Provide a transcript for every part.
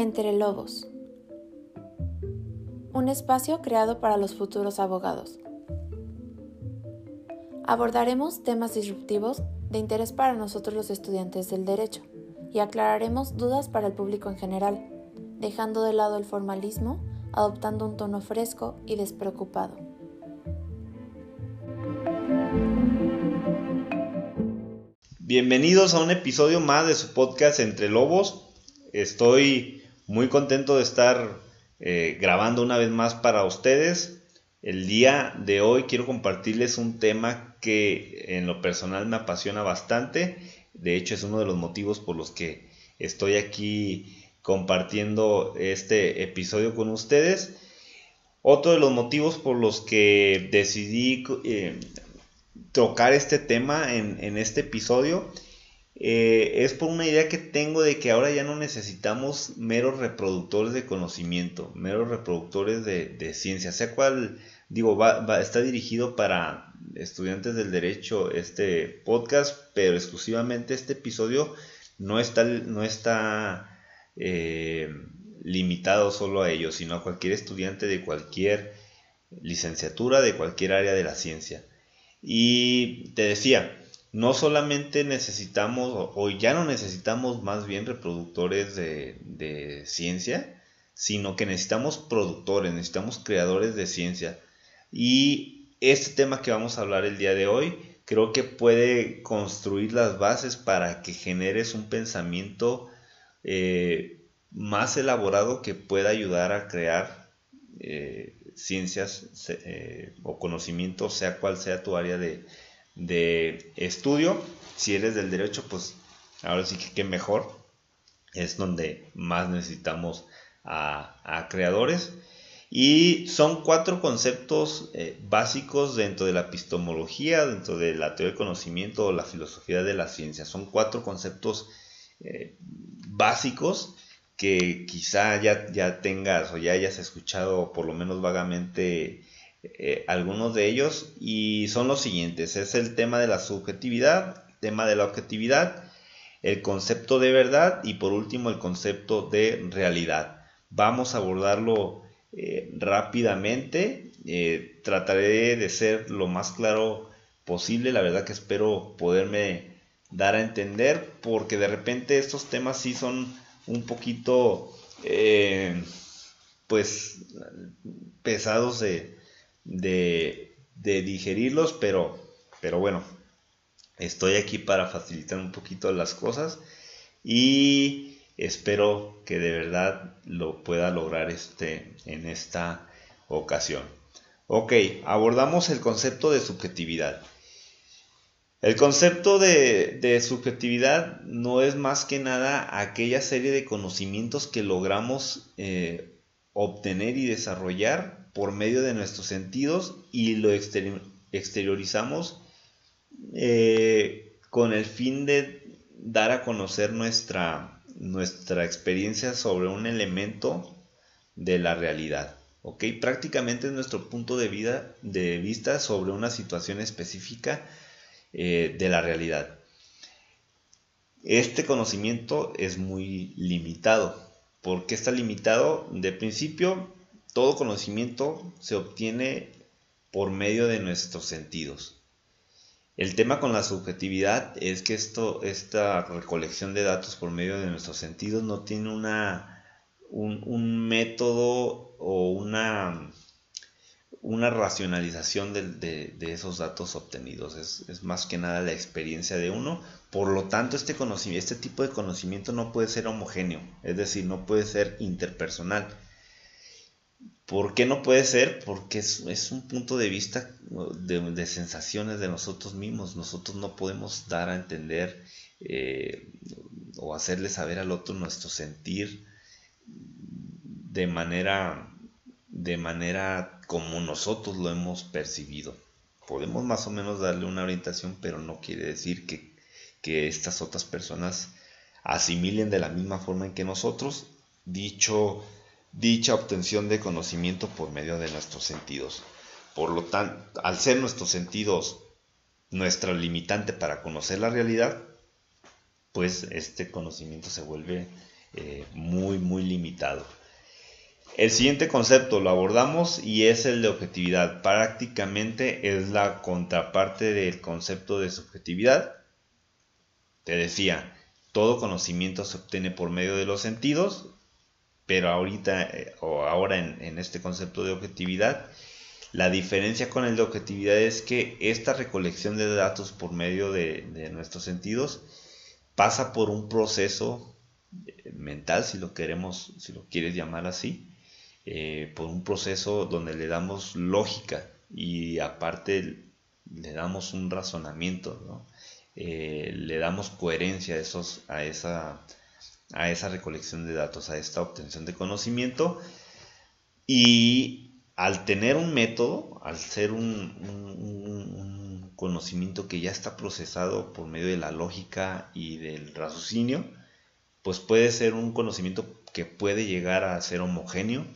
Entre Lobos. Un espacio creado para los futuros abogados. Abordaremos temas disruptivos de interés para nosotros los estudiantes del derecho y aclararemos dudas para el público en general, dejando de lado el formalismo, adoptando un tono fresco y despreocupado. Bienvenidos a un episodio más de su podcast Entre Lobos. Estoy muy contento de estar eh, grabando una vez más para ustedes. El día de hoy quiero compartirles un tema que en lo personal me apasiona bastante. De hecho es uno de los motivos por los que estoy aquí compartiendo este episodio con ustedes. Otro de los motivos por los que decidí eh, tocar este tema en, este episodio eh, es por una idea que tengo de que ahora ya no necesitamos meros reproductores de conocimiento, meros reproductores de, ciencia, sea cual, digo, va, está dirigido para estudiantes del derecho este podcast, pero exclusivamente este episodio no está, no está eh, limitado solo a ellos, sino a cualquier estudiante de cualquier licenciatura, de cualquier área de la ciencia. Y te decía, no solamente necesitamos, o ya no necesitamos más bien reproductores de, ciencia, sino que necesitamos productores, necesitamos creadores de ciencia. Y este tema que vamos a hablar el día de hoy, creo que puede construir las bases para que generes un pensamiento eh, más elaborado que pueda ayudar a crear eh, ciencias eh, o conocimiento, sea cual sea tu área de, estudio. Si eres del derecho, pues ahora sí que mejor. Es donde más necesitamos a, creadores. Y son cuatro conceptos eh, básicos dentro de la epistemología, dentro de la teoría del conocimiento o la filosofía de la ciencia. Son cuatro conceptos eh, básicos que quizá ya, ya tengas o ya hayas escuchado por lo menos vagamente eh, algunos de ellos y son los siguientes. Es el tema de la subjetividad, tema de la objetividad, el concepto de verdad y por último el concepto de realidad. Vamos a abordarlo eh, rápidamente. Eh, trataré de ser lo más claro posible. La verdad que espero poderme dar a entender porque de repente estos temas sí son un poquito, pues, pesados de, de, digerirlos, pero, pero bueno, estoy aquí para facilitar un poquito las cosas y espero que de verdad lo pueda lograr este, en esta ocasión. Ok, abordamos el concepto de subjetividad. El concepto de, subjetividad no es más que nada aquella serie de conocimientos que logramos eh, obtener y desarrollar por medio de nuestros sentidos y lo exteriorizamos eh, con el fin de dar a conocer nuestra, nuestra experiencia sobre un elemento de la realidad. ¿ok? Prácticamente es nuestro punto de, vida, de vista sobre una situación específica eh, de la realidad. Este conocimiento es muy limitado. ¿Por qué está limitado? De principio, todo conocimiento se obtiene por medio de nuestros sentidos. El tema con la subjetividad es que esto, esta recolección de datos por medio de nuestros sentidos no tiene una, un método o una una racionalización de, esos datos obtenidos. Es, más que nada la experiencia de uno. Por lo tanto, este, conocimiento, este tipo de conocimiento no puede ser homogéneo, es decir, no puede ser interpersonal. ¿Por qué no puede ser? Porque es, un punto de vista de, sensaciones de nosotros mismos. Nosotros no podemos dar a entender eh, o hacerle saber al otro nuestro sentir de manera de manera como nosotros lo hemos percibido. Podemos más o menos darle una orientación, pero no quiere decir que, estas otras personas asimilen de la misma forma en que nosotros dicho, dicha obtención de conocimiento por medio de nuestros sentidos. Por lo tanto, al ser nuestros sentidos nuestra limitante para conocer la realidad, pues este conocimiento se vuelve eh, muy, muy limitado. El siguiente concepto lo abordamos y es el de objetividad. Prácticamente es la contraparte del concepto de subjetividad. Te decía, todo conocimiento se obtiene por medio de los sentidos, pero ahorita eh, o ahora en, este concepto de objetividad, la diferencia con el de objetividad es que esta recolección de datos por medio de nuestros sentidos pasa por un proceso eh, mental, si lo queremos, si lo quieres llamar así, eh, por un proceso donde le damos lógica y aparte le damos un razonamiento, eh, le damos coherencia a, esos, a, esa, a esa recolección de datos, a esta obtención de conocimiento. Y al tener un método, al ser un, conocimiento que ya está procesado por medio de la lógica y del raciocinio, pues puede ser un conocimiento que puede llegar a ser homogéneo,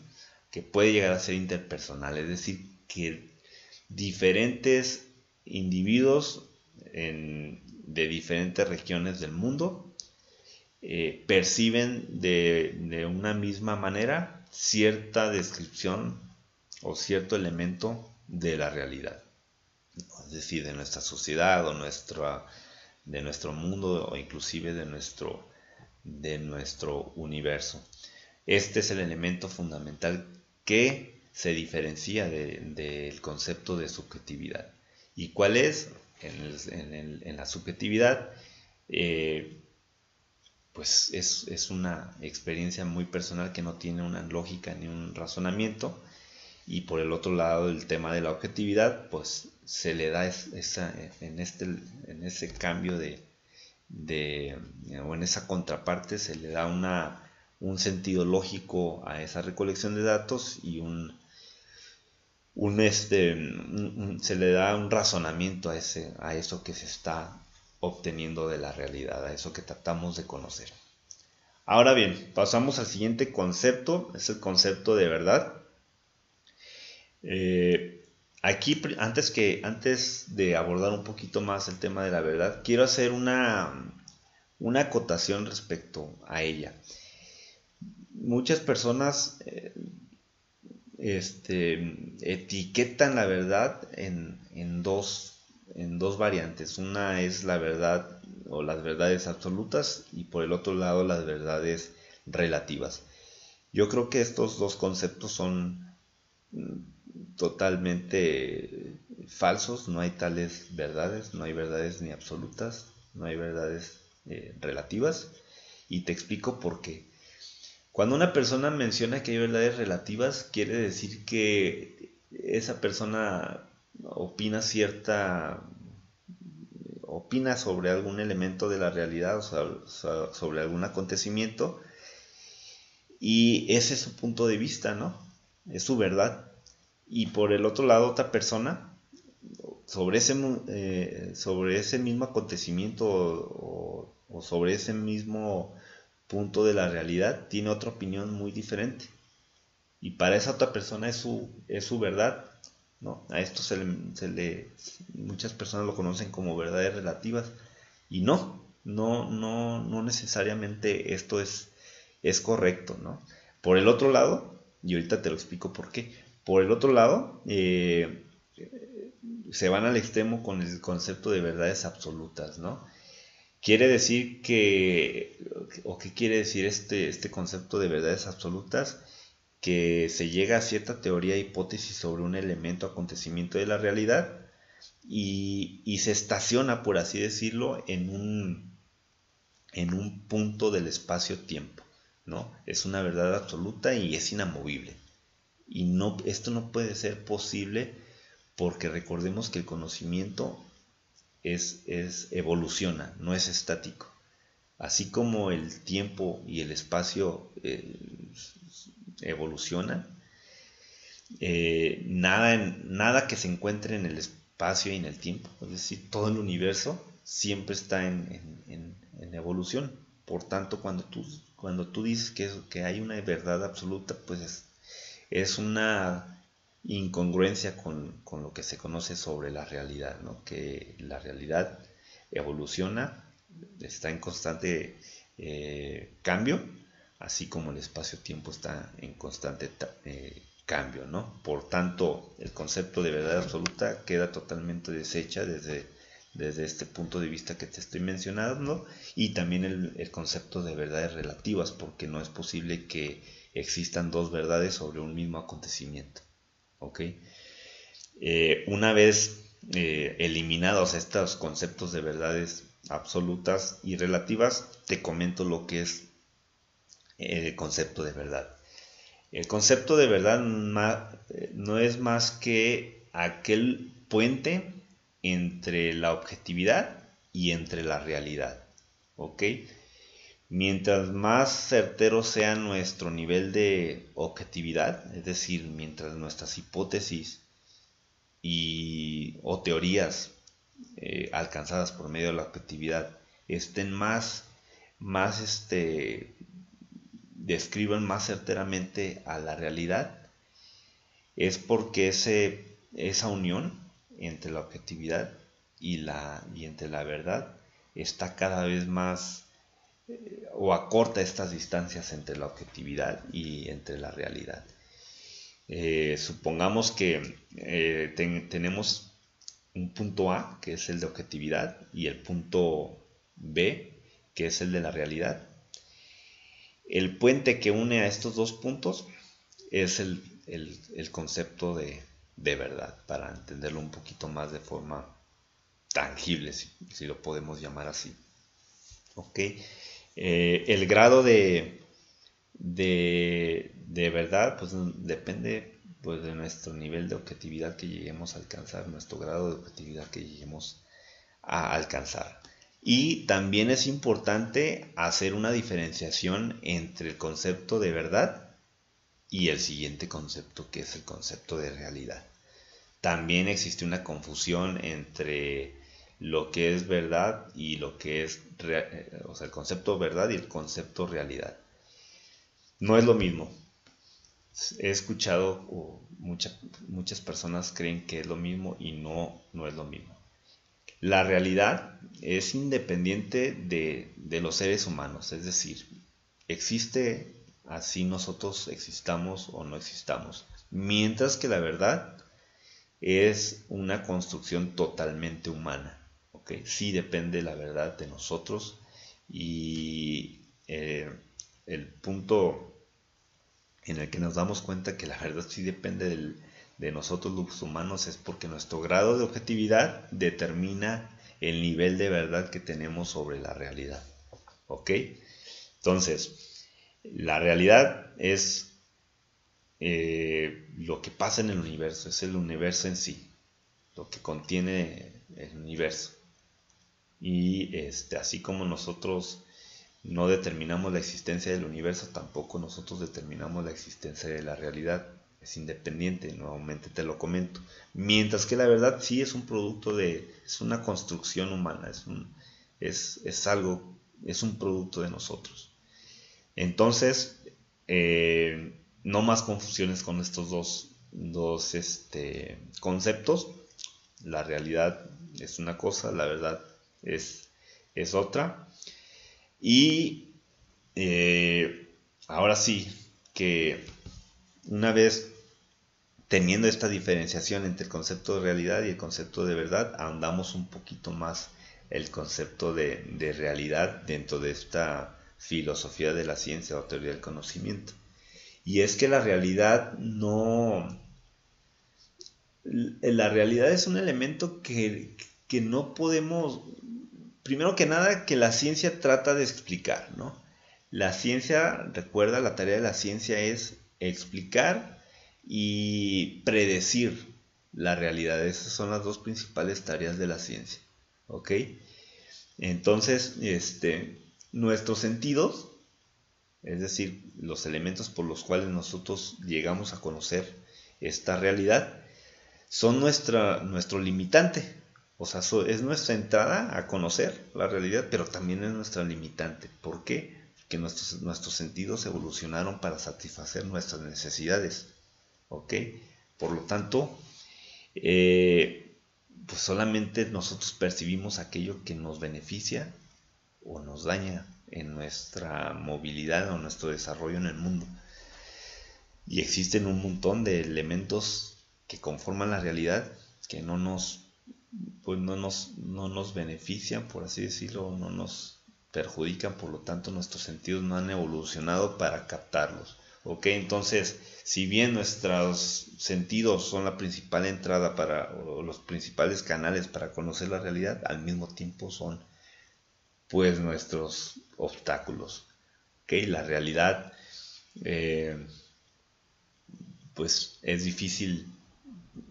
que puede llegar a ser interpersonal, es decir, que diferentes individuos de diferentes regiones del mundo eh, perciben de, una misma manera cierta descripción o cierto elemento de la realidad, es decir, de nuestra sociedad o nuestra, de nuestro mundo o inclusive de nuestro, de nuestro universo. Este es el elemento fundamental que se diferencia del concepto de subjetividad. ¿Y cuál es? En, la subjetividad, eh, pues es, una experiencia muy personal que no tiene una lógica ni un razonamiento. Y por el otro lado, el tema de la objetividad, pues se le da esa, en, este, en ese cambio de, de, o en esa contraparte, se le da una un sentido lógico a esa recolección de datos y un, un este, se le da un razonamiento a, ese, a eso que se está obteniendo de la realidad, a eso que tratamos de conocer. Ahora bien, pasamos al siguiente concepto, es el concepto de verdad. Eh, aquí, antes, que, antes de abordar un poquito más el tema de la verdad, quiero hacer una, una acotación respecto a ella muchas personas eh, este, etiquetan la verdad en, dos, en dos variantes. Una es la verdad o las verdades absolutas y por el otro lado las verdades relativas. Yo creo que estos dos conceptos son mm, totalmente falsos, no hay tales verdades, no hay verdades ni absolutas, no hay verdades eh, relativas y te explico por qué. Cuando una persona menciona que hay verdades relativas, quiere decir que esa persona opina cierta opina sobre algún elemento de la realidad o sobre algún acontecimiento y ese es su punto de vista, ¿no? Es su verdad. Y por el otro lado, otra persona, sobre ese, eh, sobre ese mismo acontecimiento o sobre ese mismo punto de la realidad tiene otra opinión muy diferente. Y para esa otra persona es su, es su verdad. ¿No? A esto se le, muchas personas lo conocen como verdades relativas. Y no, no, no, no necesariamente esto es, es correcto. ¿no? Por el otro lado, y ahorita te lo explico por qué. Por el otro lado, eh, se van al extremo con el concepto de verdades absolutas, ¿no? Quiere decir que, o qué quiere decir este, este concepto de verdades absolutas, que se llega a cierta teoría hipótesis sobre un elemento, acontecimiento de la realidad y, se estaciona, por así decirlo, en un, en un punto del espacio-tiempo. ¿no? Es una verdad absoluta y es inamovible. Y no, esto no puede ser posible porque recordemos que el conocimiento es, evoluciona, no es estático. Así como el tiempo y el espacio eh, evolucionan, eh, nada, nada que se encuentre en el espacio y en el tiempo, es decir, todo el universo siempre está en, evolución. Por tanto, cuando tú, cuando tú dices que, que hay una verdad absoluta, pues es una incongruencia con, lo que se conoce sobre la realidad, ¿no? que la realidad evoluciona, está en constante eh, cambio, así como el espacio-tiempo está en constante eh, cambio, ¿no? Por tanto, el concepto de verdad absoluta queda totalmente deshecha desde, desde este punto de vista que te estoy mencionando y también el, concepto de verdades relativas, porque no es posible que existan dos verdades sobre un mismo acontecimiento, ¿ok? Eh, una vez eh, eliminados estos conceptos de verdades absolutas y relativas, te comento lo que es el concepto de verdad. El concepto de verdad no es más que aquel puente entre la objetividad y entre la realidad. ¿Ok? Mientras más certero sea nuestro nivel de objetividad, es decir, mientras nuestras hipótesis y, o teorías eh, alcanzadas por medio de la objetividad estén más, más este, describan más certeramente a la realidad, es porque ese, esa unión entre la objetividad y, la, y entre la verdad está cada vez más eh, o acorta estas distancias entre la objetividad y entre la realidad. Eh, supongamos que eh, tenemos un punto A, que es el de objetividad, y el punto B, que es el de la realidad. El puente que une a estos dos puntos es el, concepto de, verdad, para entenderlo un poquito más de forma tangible, si, lo podemos llamar así. Eh, el grado de, de, verdad pues, depende pues, de nuestro nivel de objetividad que lleguemos a alcanzar, nuestro grado de objetividad que lleguemos a alcanzar. Y también es importante hacer una diferenciación entre el concepto de verdad y el siguiente concepto que es el concepto de realidad. También existe una confusión entre lo que es verdad y lo que es, eh, o sea, el concepto verdad y el concepto realidad. No es lo mismo. He escuchado o muchas personas creen que es lo mismo y no, no es lo mismo. La realidad es independiente de, los seres humanos, es decir, existe así nosotros existamos o no existamos, mientras que la verdad es una construcción totalmente humana. ¿okay? Sí depende la verdad de nosotros y eh, el punto en el que nos damos cuenta que la verdad sí depende del, de nosotros los humanos es porque nuestro grado de objetividad determina el nivel de verdad que tenemos sobre la realidad. ¿Ok? Entonces, la realidad es eh, lo que pasa en el universo, es el universo en sí, lo que contiene el universo. Y este, así como nosotros no determinamos la existencia del universo, tampoco nosotros determinamos la existencia de la realidad es independiente, nuevamente te lo comento. Mientras que la verdad sí es un producto de, es una construcción humana, es, un, es, algo, es un producto de nosotros. Entonces, eh, no más confusiones con estos dos, dos este, conceptos. La realidad es una cosa, la verdad es, es otra. Y eh, ahora sí, que una vez teniendo esta diferenciación entre el concepto de realidad y el concepto de verdad, ahondamos un poquito más el concepto de, realidad dentro de esta filosofía de la ciencia o teoría del conocimiento. Y es que la realidad no... La realidad es un elemento que, que no podemos... Primero que nada, que la ciencia trata de explicar, ¿no? La ciencia, recuerda, la tarea de la ciencia es explicar y predecir la realidad. Esas son las dos principales tareas de la ciencia. ¿Ok? Entonces, este, nuestros sentidos, es decir, los elementos por los cuales nosotros llegamos a conocer esta realidad, son nuestra, nuestro limitante. O sea, es nuestra entrada a conocer la realidad, pero también es nuestra limitante. ¿Por qué? Porque nuestros, nuestros sentidos evolucionaron para satisfacer nuestras necesidades. ¿Ok? Por lo tanto, eh, pues solamente nosotros percibimos aquello que nos beneficia o nos daña en nuestra movilidad o nuestro desarrollo en el mundo. Y existen un montón de elementos que conforman la realidad que no nos pues no nos, no nos benefician, por así decirlo, no nos perjudican, por lo tanto nuestros sentidos no han evolucionado para captarlos. ¿Ok? Entonces, si bien nuestros sentidos son la principal entrada para, los principales canales para conocer la realidad, al mismo tiempo son pues nuestros obstáculos. ¿Ok? La realidad eh, pues es difícil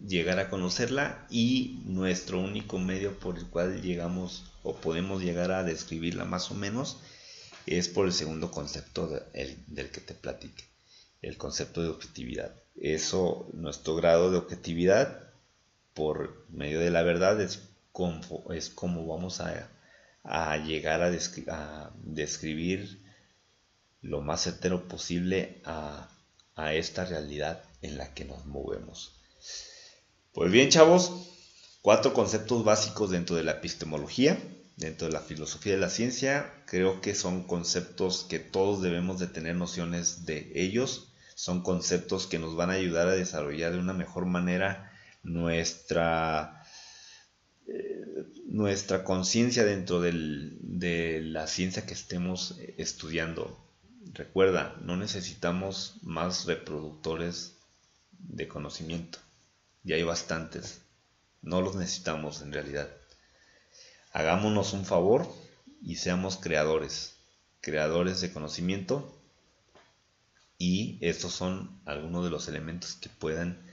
llegar a conocerla y nuestro único medio por el cual llegamos o podemos llegar a describirla más o menos es por el segundo concepto del que te platique, el concepto de objetividad. Eso, nuestro grado de objetividad por medio de la verdad es como, vamos a, llegar a, a, describir lo más certero posible a, a esta realidad en la que nos movemos. Pues bien, chavos, cuatro conceptos básicos dentro de la epistemología, dentro de la filosofía de la ciencia. Creo que son conceptos que todos debemos de tener nociones de ellos. Son conceptos que nos van a ayudar a desarrollar de una mejor manera nuestra, eh, nuestra conciencia dentro de la ciencia que estemos estudiando. Recuerda, no necesitamos más reproductores de conocimiento y hay bastantes. No los necesitamos en realidad. Hagámonos un favor y seamos creadores, creadores de conocimiento y estos son algunos de los elementos que puedan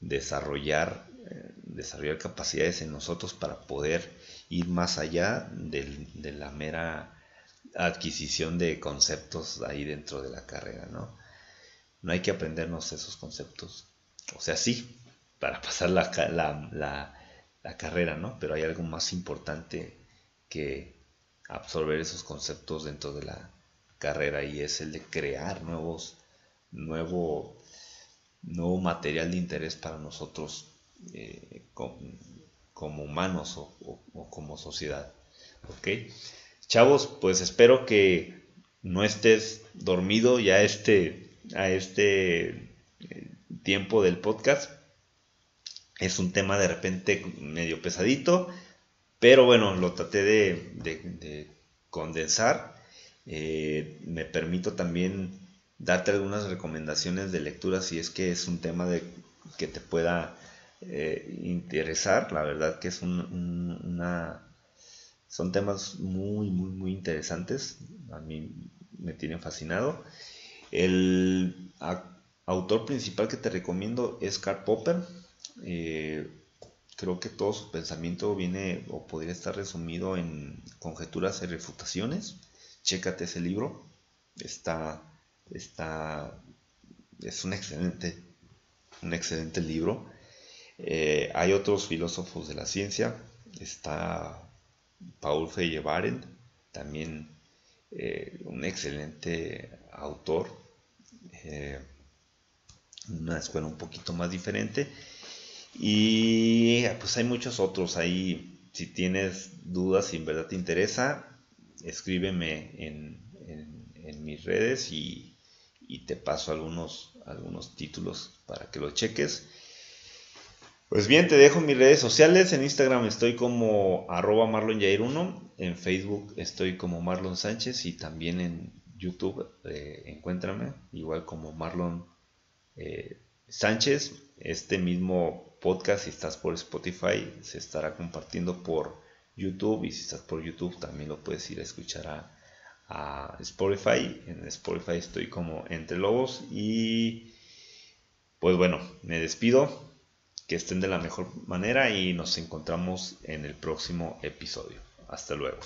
desarrollar, eh, desarrollar capacidades en nosotros para poder ir más allá de la mera adquisición de conceptos ahí dentro de la carrera, ¿no? No hay que aprendernos esos conceptos. O sea, sí, para pasar la, la, carrera, ¿no? Pero hay algo más importante que absorber esos conceptos dentro de la carrera y es el de crear nuevos, nuevo, nuevo material de interés para nosotros eh, como, humanos o, como sociedad. ¿Ok? Chavos, pues espero que no estés dormido ya este, a este eh, tiempo del podcast. Es un tema de repente medio pesadito, pero bueno, lo traté de, condensar. Eh, me permito también darte algunas recomendaciones de lectura si es que es un tema que te pueda eh, interesar. La verdad que es una, son temas muy, muy, muy interesantes. A mí me tienen fascinado. El autor principal que te recomiendo es Karl Popper. Eh, creo que todo su pensamiento viene o podría estar resumido en conjeturas y refutaciones. Chécate ese libro. Está, está, es un excelente, un excelente libro. Eh, hay otros filósofos de la ciencia. Está Paul Feyerabend, también eh, un excelente autor. una escuela un poquito más diferente y pues hay muchos otros ahí. Si tienes dudas, si en verdad te interesa, escríbeme en, mis redes y, te paso algunos, algunos títulos para que lo cheques. Pues bien, te dejo mis redes sociales. En Instagram estoy como arroba marlonyair1. En Facebook estoy como Marlon Sánchez y también en YouTube eh, encuéntrame igual como Marlon eh, Sánchez. Este mismo podcast, si estás por Spotify, se estará compartiendo por YouTube y si estás por YouTube también lo puedes ir a escuchar a, Spotify. En Spotify estoy como Entre Lobos y pues bueno, me despido. Que estén de la mejor manera y nos encontramos en el próximo episodio. Hasta luego.